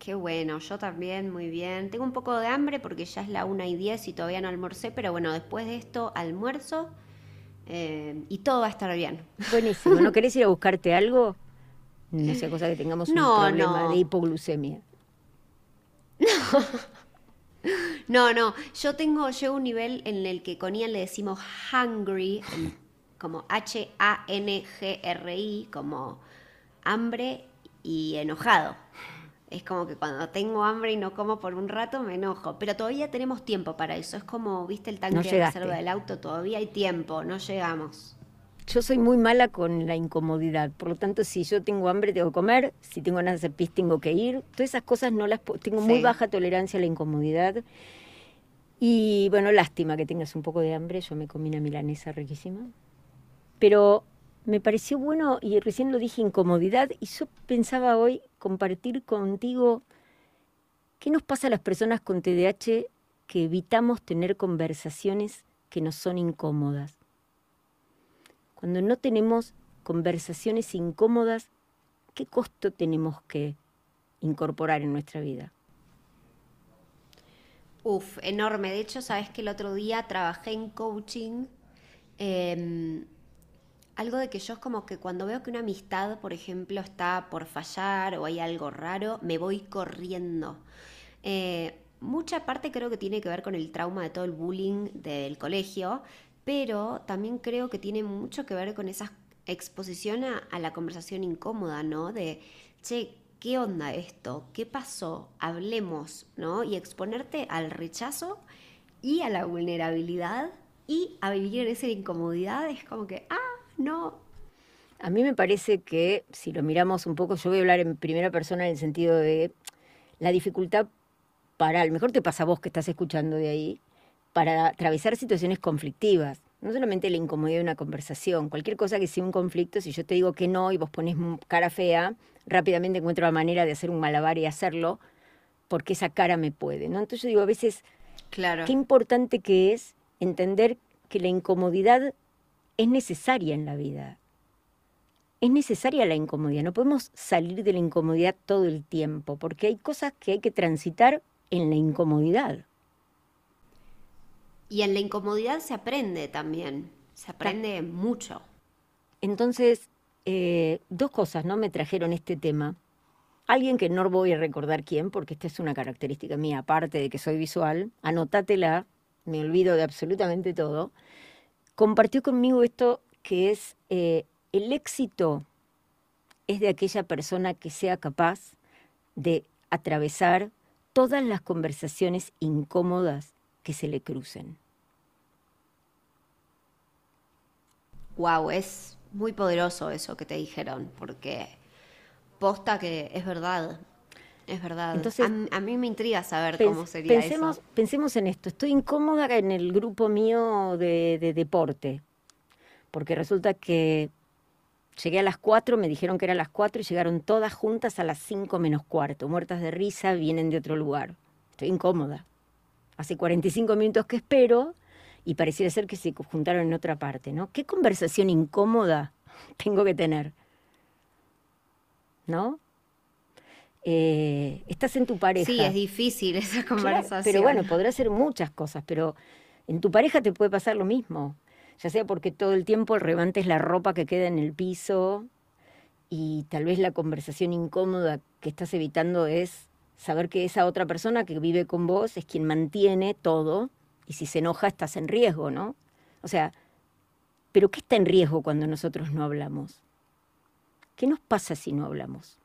Qué bueno, yo también, muy bien. Tengo un poco de hambre porque ya es la 1 y 10 y todavía no almorcé, pero bueno, después de esto almuerzo eh, y todo va a estar bien. Buenísimo. ¿No querés ir a buscarte algo? No sea cosa que tengamos un problema de hipoglucemia. No. no, Yo tengo, llego a un nivel en el que con Ian le decimos hungry, como H-A-N-G-R-I, como hambre y enojado. Es como que cuando tengo hambre y no como por un rato me enojo, pero todavía tenemos tiempo para eso. Es como, viste, el tanque de reserva del auto, todavía hay tiempo, no llegamos. Yo soy muy mala con la incomodidad, por lo tanto, si yo tengo hambre tengo que comer, si tengo ganas de hacer pis tengo que ir. Todas esas cosas no las tengo muy baja tolerancia a la incomodidad. Y bueno, lástima que tengas un poco de hambre, yo me comí una milanesa riquísima. Pero me pareció bueno, y recién lo dije, incomodidad, y yo pensaba hoy compartir contigo qué nos pasa a las personas con TDAH que evitamos tener conversaciones que nos son incómodas. Cuando no tenemos conversaciones incómodas, ¿qué costo tenemos que incorporar en nuestra vida? Uf, enorme. De hecho, sabes que el otro día trabajé en coaching. Em, algo de que yo es como que cuando veo que una amistad, por ejemplo, está por fallar o hay algo raro, me voy corriendo. Eh, mucha parte creo que tiene que ver con el trauma de todo el bullying del colegio, pero también creo que tiene mucho que ver con esa exposición a, la conversación incómoda, ¿no? De, che, ¿qué onda esto? ¿Qué pasó? Hablemos, ¿no? Y exponerte al rechazo y a la vulnerabilidad y a vivir en esa incomodidad es como que, ah, no. A mí me parece que, si lo miramos un poco, yo voy a hablar en primera persona en el sentido de la dificultad para, a lo mejor te pasa a vos que estás escuchando de ahí, para atravesar situaciones conflictivas. No solamente la incomodidad de una conversación, cualquier cosa que sea un conflicto, si yo te digo que no y vos pones cara fea, rápidamente encuentro la manera de hacer un malabar y hacerlo, porque esa cara me puede, ¿no? Entonces yo digo, a veces, claro. qué importante que es entender que la incomodidad es necesaria en la vida. Es necesaria la incomodidad, no podemos salir de la incomodidad todo el tiempo, porque hay cosas que hay que transitar en la incomodidad. Y en la incomodidad se aprende también, se aprende mucho. Entonces, eh, dos cosas no me trajeron este tema. Alguien que no voy a recordar quién, porque esta es una característica mía, aparte de que soy visual, anótatela, me olvido de absolutamente todo compartió conmigo esto que es eh, el éxito es de aquella persona que sea capaz de atravesar todas las conversaciones incómodas que se le crucen. Wow, es muy poderoso eso que te dijeron, porque posta que es verdad. Es verdad. Entonces, a, mí me intriga saber cómo sería pensemos, eso. Pensemos en esto. Estoy incómoda en el grupo mío de, deporte, porque resulta que llegué a las 4, me dijeron que eran las 4 y llegaron todas juntas a las 5 menos cuarto, muertas de risa, vienen de otro lugar. Estoy incómoda. Hace 45 minutos que espero y pareciera ser que se juntaron en otra parte, ¿no? ¿Qué conversación incómoda tengo que tener? ¿No? Eh, estás en tu pareja. Sí, es difícil esa conversación. pero bueno, podrá ser muchas cosas, pero en tu pareja te puede pasar lo mismo. Ya sea porque todo el tiempo el revante es la ropa que queda en el piso y tal vez la conversación incómoda que estás evitando es saber que esa otra persona que vive con vos es quien mantiene todo y si se enoja estás en riesgo, ¿no? O sea, Pero ¿qué está en riesgo cuando nosotros no hablamos? ¿Qué nos pasa si no hablamos?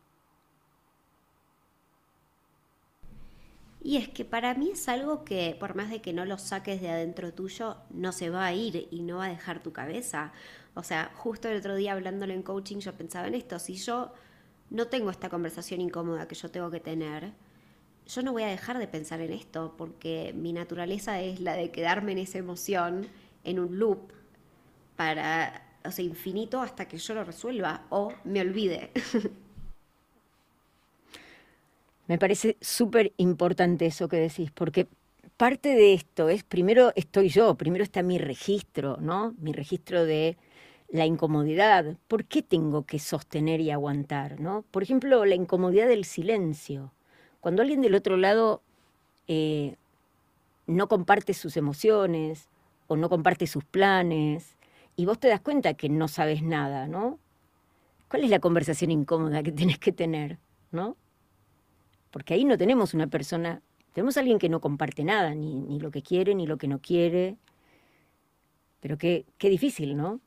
Y es que para mí es algo que por más de que no lo saques de adentro tuyo, no se va a ir y no va a dejar tu cabeza. O sea, justo el otro día hablándolo en coaching yo pensaba en esto, si yo no tengo esta conversación incómoda que yo tengo que tener, yo no voy a dejar de pensar en esto porque mi naturaleza es la de quedarme en esa emoción, en un loop, para, o sea, infinito hasta que yo lo resuelva o me olvide. Me parece súper importante eso que decís, porque parte de esto es, primero estoy yo, primero está mi registro, ¿no? Mi registro de la incomodidad. ¿Por qué tengo que sostener y aguantar, ¿no? Por ejemplo, la incomodidad del silencio. Cuando alguien del otro lado eh, no comparte sus emociones o no comparte sus planes y vos te das cuenta que no sabes nada, ¿no? ¿Cuál es la conversación incómoda que tenés que tener, ¿no? Porque ahí no tenemos una persona, tenemos a alguien que no comparte nada, ni, lo que quiere, ni lo que no quiere. Pero qué, qué difícil, ¿no?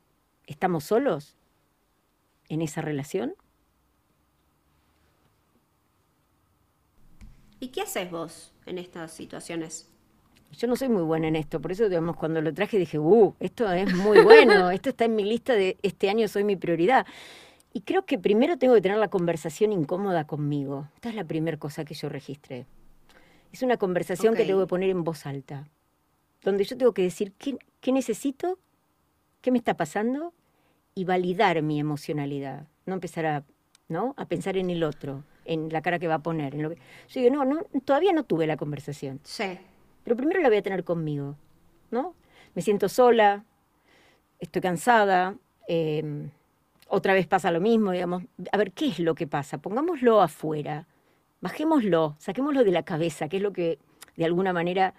¿Estamos solos en esa relación? ¿Y qué haces vos en estas situaciones? Yo no soy muy buena en esto, por eso, digamos, cuando lo traje dije, uh, esto es muy bueno, esto está en mi lista de este año soy mi prioridad. Y creo que primero tengo que tener la conversación incómoda conmigo. Esta es la primera cosa que yo registré. Es una conversación que tengo que poner en voz alta, donde yo tengo que decir qué, qué necesito, qué me está pasando y validar mi emocionalidad. No empezar a, ¿no? a pensar en el otro, en la cara que va a poner. En lo que... Yo digo, no, no, todavía no tuve la conversación. Sí. Pero primero la voy a tener conmigo, ¿no? Me siento sola, estoy cansada, eh, otra vez pasa lo mismo, digamos, a ver, ¿qué es lo que pasa? Pongámoslo afuera, bajémoslo, saquémoslo de la cabeza, que es lo que de alguna manera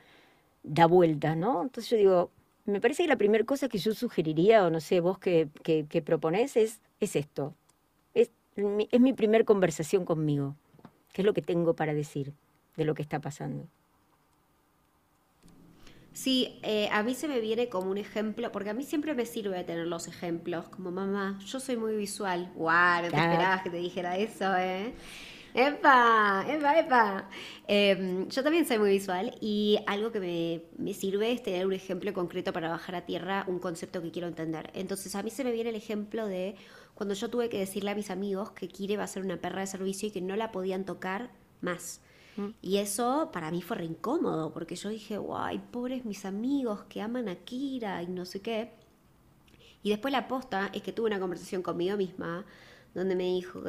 da vuelta, ¿no? Entonces yo digo, me parece que la primera cosa que yo sugeriría, o no sé, vos que, que, proponés, es, es esto. Es, es mi primer conversación conmigo. ¿Qué es lo que tengo para decir de lo que está pasando? Sí, eh, a mí se me viene como un ejemplo, porque a mí siempre me sirve tener los ejemplos, como mamá, yo soy muy visual. ¡Guau! No te esperabas que te dijera eso, ¿eh? ¡Epa! ¡Epa, epa! Em, yo también soy muy visual y algo que me, me, sirve es tener un ejemplo concreto para bajar a tierra un concepto que quiero entender. Entonces a mí se me viene el ejemplo de cuando yo tuve que decirle a mis amigos que Kire va a ser una perra de servicio y que no la podían tocar más. Y eso para mí fue re incómodo, porque yo dije, guay, pobres mis amigos que aman a Kira y no sé qué. Y después la posta es que tuve una conversación conmigo misma, donde me dijo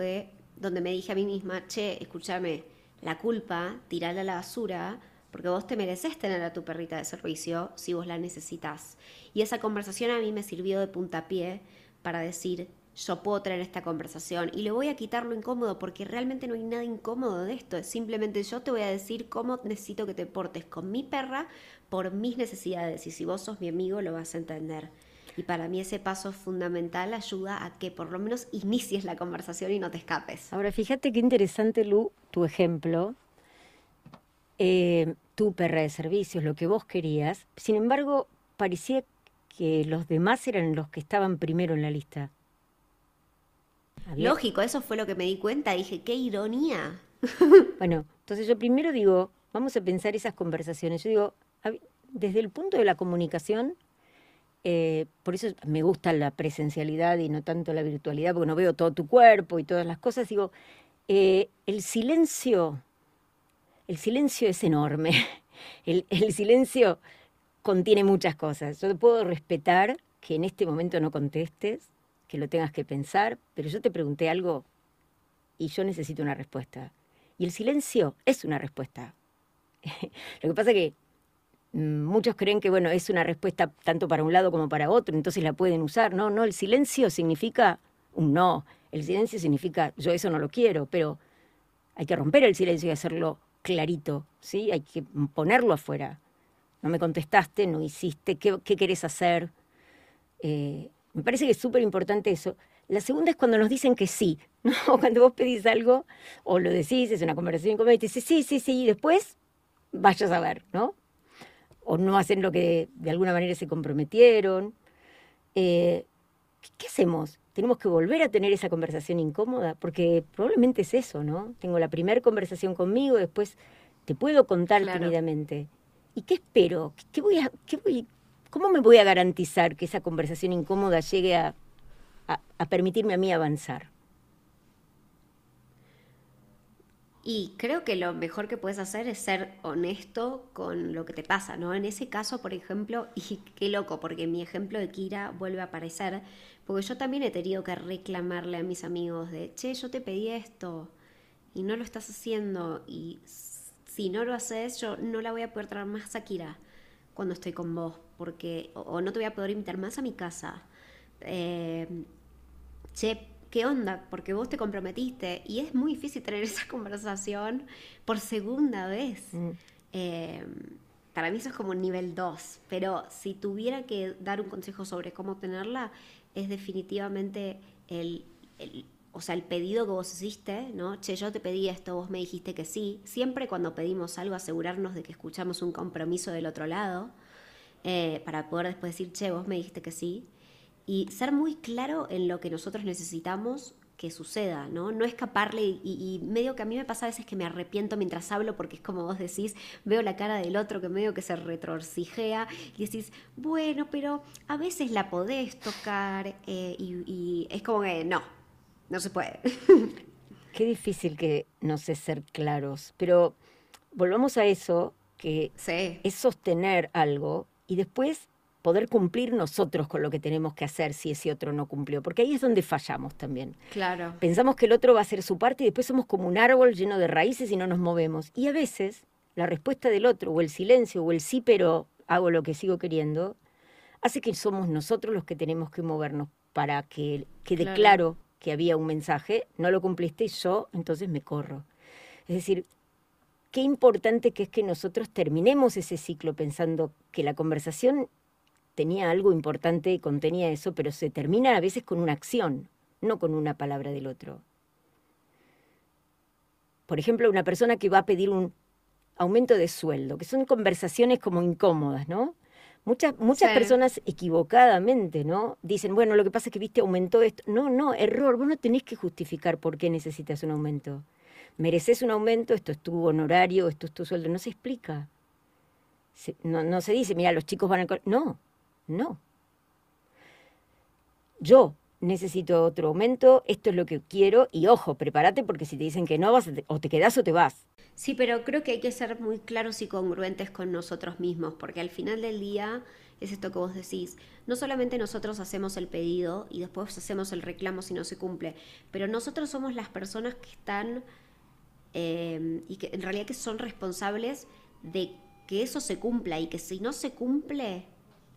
donde me dije a mí misma, che, escúchame, la culpa, tirala a la basura, porque vos te mereces tener a tu perrita de servicio si vos la necesitas. Y esa conversación a mí me sirvió de puntapié para decir, yo puedo traer esta conversación y le voy a quitar lo incómodo porque realmente no hay nada incómodo de esto. Es simplemente yo te voy a decir cómo necesito que te portes con mi perra por mis necesidades y si vos sos mi amigo lo vas a entender. Y para mí ese paso fundamental ayuda a que por lo menos inicies la conversación y no te escapes. Ahora fíjate qué interesante, Lu, tu ejemplo. Eh, tu perra de servicios, lo que vos querías. Sin embargo, parecía que los demás eran los que estaban primero en la lista. Lógico, eso fue lo que me di cuenta. Dije, qué ironía. bueno, entonces yo primero digo, vamos a pensar esas conversaciones. Yo digo, desde el punto de la comunicación, eh, por eso me gusta la presencialidad y no tanto la virtualidad, porque no veo todo tu cuerpo y todas las cosas. Digo, eh, el silencio, el silencio es enorme. El, el silencio contiene muchas cosas. Yo puedo respetar que en este momento no contestes, que lo tengas que pensar, pero yo te pregunté algo y yo necesito una respuesta. Y el silencio es una respuesta. lo que pasa es que mm, muchos creen que bueno, es una respuesta tanto para un lado como para otro, entonces la pueden usar. No, no, el silencio significa un no. El silencio significa yo eso no lo quiero, pero hay que romper el silencio y hacerlo clarito, ¿sí? Hay que ponerlo afuera. No me contestaste, no hiciste, ¿qué, qué hacer? Eh, me parece que es súper importante eso. La segunda es cuando nos dicen que sí, ¿no? Cuando vos pedís algo o lo decís, es una conversación con y te dice sí, sí, sí, y después vayas a ver, ¿no? O no hacen lo que de alguna manera se comprometieron. eh, ¿qué hacemos? tenemos que volver a tener esa conversación incómoda, porque probablemente es eso, ¿no? Tengo la primera conversación conmigo, después te puedo contar tímidamente. ¿Y qué espero? ¿Qué voy a, qué voy, ¿Cómo me voy a garantizar que esa conversación incómoda llegue a, permitirme a mí avanzar? Y creo que lo mejor que puedes hacer es ser honesto con lo que te pasa, ¿no? En ese caso, por ejemplo, y qué loco, porque mi ejemplo de Kira vuelve a aparecer, porque yo también he tenido que reclamarle a mis amigos de, che, yo te pedí esto y no lo estás haciendo, y si no lo haces, yo no la voy a poder traer más a Kira cuando estoy con vos, porque, o, no te voy a poder invitar más a mi casa. Eh, che, ¿qué onda? Porque vos te comprometiste y es muy difícil tener esa conversación por segunda vez. Mm. Eh, para mí eso es como nivel 2, pero si tuviera que dar un consejo sobre cómo tenerla, es definitivamente el, o sea, el pedido que vos hiciste, ¿no? Che, yo te pedí esto, vos me dijiste que sí. Siempre cuando pedimos algo, asegurarnos de que escuchamos un compromiso del otro lado, eh, para poder después decir, che, vos me dijiste que sí y ser muy claro en lo que nosotros necesitamos que suceda, ¿no? No escaparle y, medio que a mí me pasa a veces que me arrepiento mientras hablo porque es como vos decís, veo la cara del otro que medio que se retorcijea y decís, bueno, pero a veces la podés tocar eh, y, es como que no, no se puede. Qué difícil que no sé ser claros, pero volvamos a eso, que es sostener algo y después poder cumplir nosotros con lo que tenemos que hacer si ese otro no cumplió, porque ahí es donde fallamos también. Claro. Pensamos que el otro va a hacer su parte y después somos como un árbol lleno de raíces y no nos movemos. Y a veces la respuesta del otro o el silencio o el sí pero hago lo que sigo queriendo hace que somos nosotros los que tenemos que movernos para que quede claro. que había un mensaje, no lo cumpliste y yo entonces me corro. Es decir, qué importante que es que nosotros terminemos ese ciclo pensando que la conversación tenía algo importante y contenía eso, pero se termina a veces con una acción, no con una palabra del otro. Por ejemplo, una persona que va a pedir un aumento de sueldo, que son conversaciones como incómodas, ¿no? Muchas, muchas personas equivocadamente, ¿no? Dicen, bueno, lo que pasa es que viste, aumentó esto. No, no, error. Vos no tenés que justificar por qué necesitas un aumento. Mereces un aumento, esto es tu honorario, esto es tu sueldo. No se explica. no, no se dice, mira, los chicos van a... No, no. Yo necesito otro aumento, esto es lo que quiero y ojo, prepárate porque si te dicen que no vas o te quedas o te vas. Sí, pero creo que hay que ser muy claros y congruentes con nosotros mismos, porque al final del día es esto que vos decís. No solamente nosotros hacemos el pedido y después hacemos el reclamo si no se cumple, pero nosotros somos las personas que están eh, y que en realidad que son responsables de que eso se cumpla y que si no se cumple,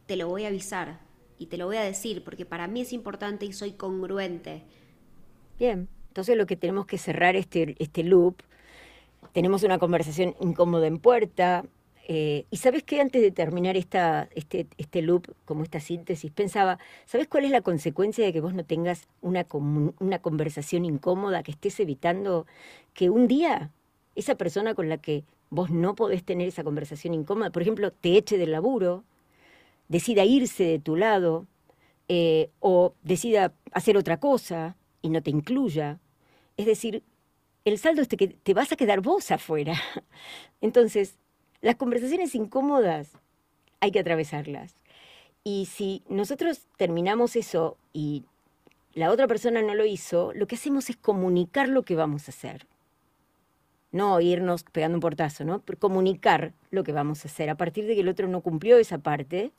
te lo voy a avisar y te lo voy a decir porque para mí es importante y soy congruente. Bien, entonces lo que tenemos que cerrar este, este loop, tenemos una conversación incómoda en puerta, eh, y sabes que antes de terminar esta, este, este loop, como esta síntesis, pensaba, ¿sabes cuál es la consecuencia de que vos no tengas una, una conversación incómoda, que estés evitando que un día esa persona con la que vos no podés tener esa conversación incómoda, por ejemplo, te eche del laburo, decida irse de tu lado eh, o decida hacer otra cosa y no te incluya. Es decir, el saldo es que te vas a quedar vos afuera. Entonces, las conversaciones incómodas hay que atravesarlas. Y si nosotros terminamos eso y la otra persona no lo hizo, lo que hacemos es comunicar lo que vamos a hacer. No irnos pegando un portazo, ¿no? Pero comunicar lo que vamos a hacer. A partir de que el otro no cumplió esa parte,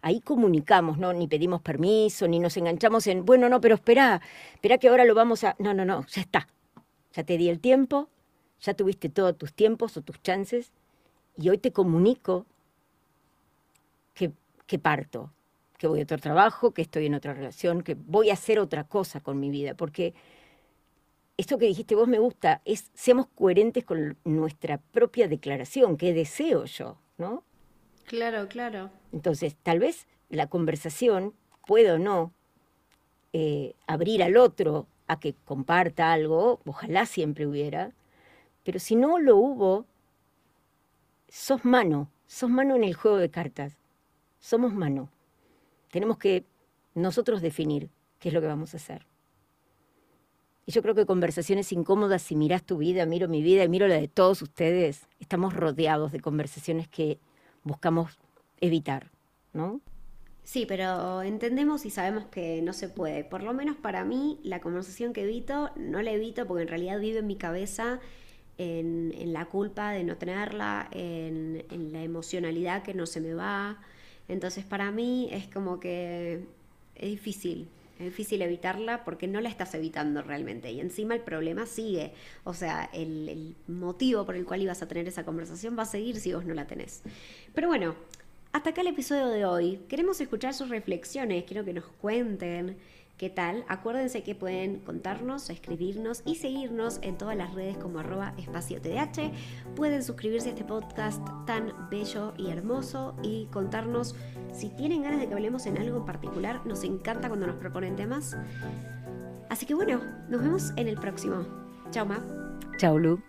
ahí comunicamos, ¿no? Ni pedimos permiso, ni nos enganchamos en, bueno, no, pero espera, espera que ahora lo vamos a... No, no, no, ya está. Ya te di el tiempo, ya tuviste todos tus tiempos o tus chances, y hoy te comunico que, que parto, que voy a otro trabajo, que estoy en otra relación, que voy a hacer otra cosa con mi vida, porque esto que dijiste vos me gusta, es seamos coherentes con nuestra propia declaración, qué deseo yo, ¿no? Claro, claro. Entonces, tal vez la conversación puede o no eh, abrir al otro a que comparta algo, ojalá siempre hubiera, pero si no lo hubo, sos mano, sos mano en el juego de cartas, somos mano. Tenemos que nosotros definir qué es lo que vamos a hacer. Y yo creo que conversaciones incómodas, si miras tu vida, miro mi vida y miro la de todos ustedes, estamos rodeados de conversaciones que buscamos evitar, ¿no? Sí, pero entendemos y sabemos que no se puede. Por lo menos para mí, la conversación que evito, no la evito porque en realidad vive en mi cabeza en, la culpa de no tenerla, en, la emocionalidad que no se me va. Entonces para mí es como que es difícil, es difícil evitarla porque no la estás evitando realmente. Y encima el problema sigue. O sea, el, el motivo por el cual ibas a tener esa conversación va a seguir si vos no la tenés. Pero bueno, hasta acá el episodio de hoy. Queremos escuchar sus reflexiones, quiero que nos cuenten qué tal. Acuérdense que pueden contarnos, escribirnos y seguirnos en todas las redes como arroba espacio TDH. Pueden suscribirse a este podcast tan bello y hermoso y contarnos si tienen ganas de que hablemos en algo en particular. Nos encanta cuando nos proponen temas. Así que bueno, nos vemos en el próximo. Chao, Ma. Chao, Lu.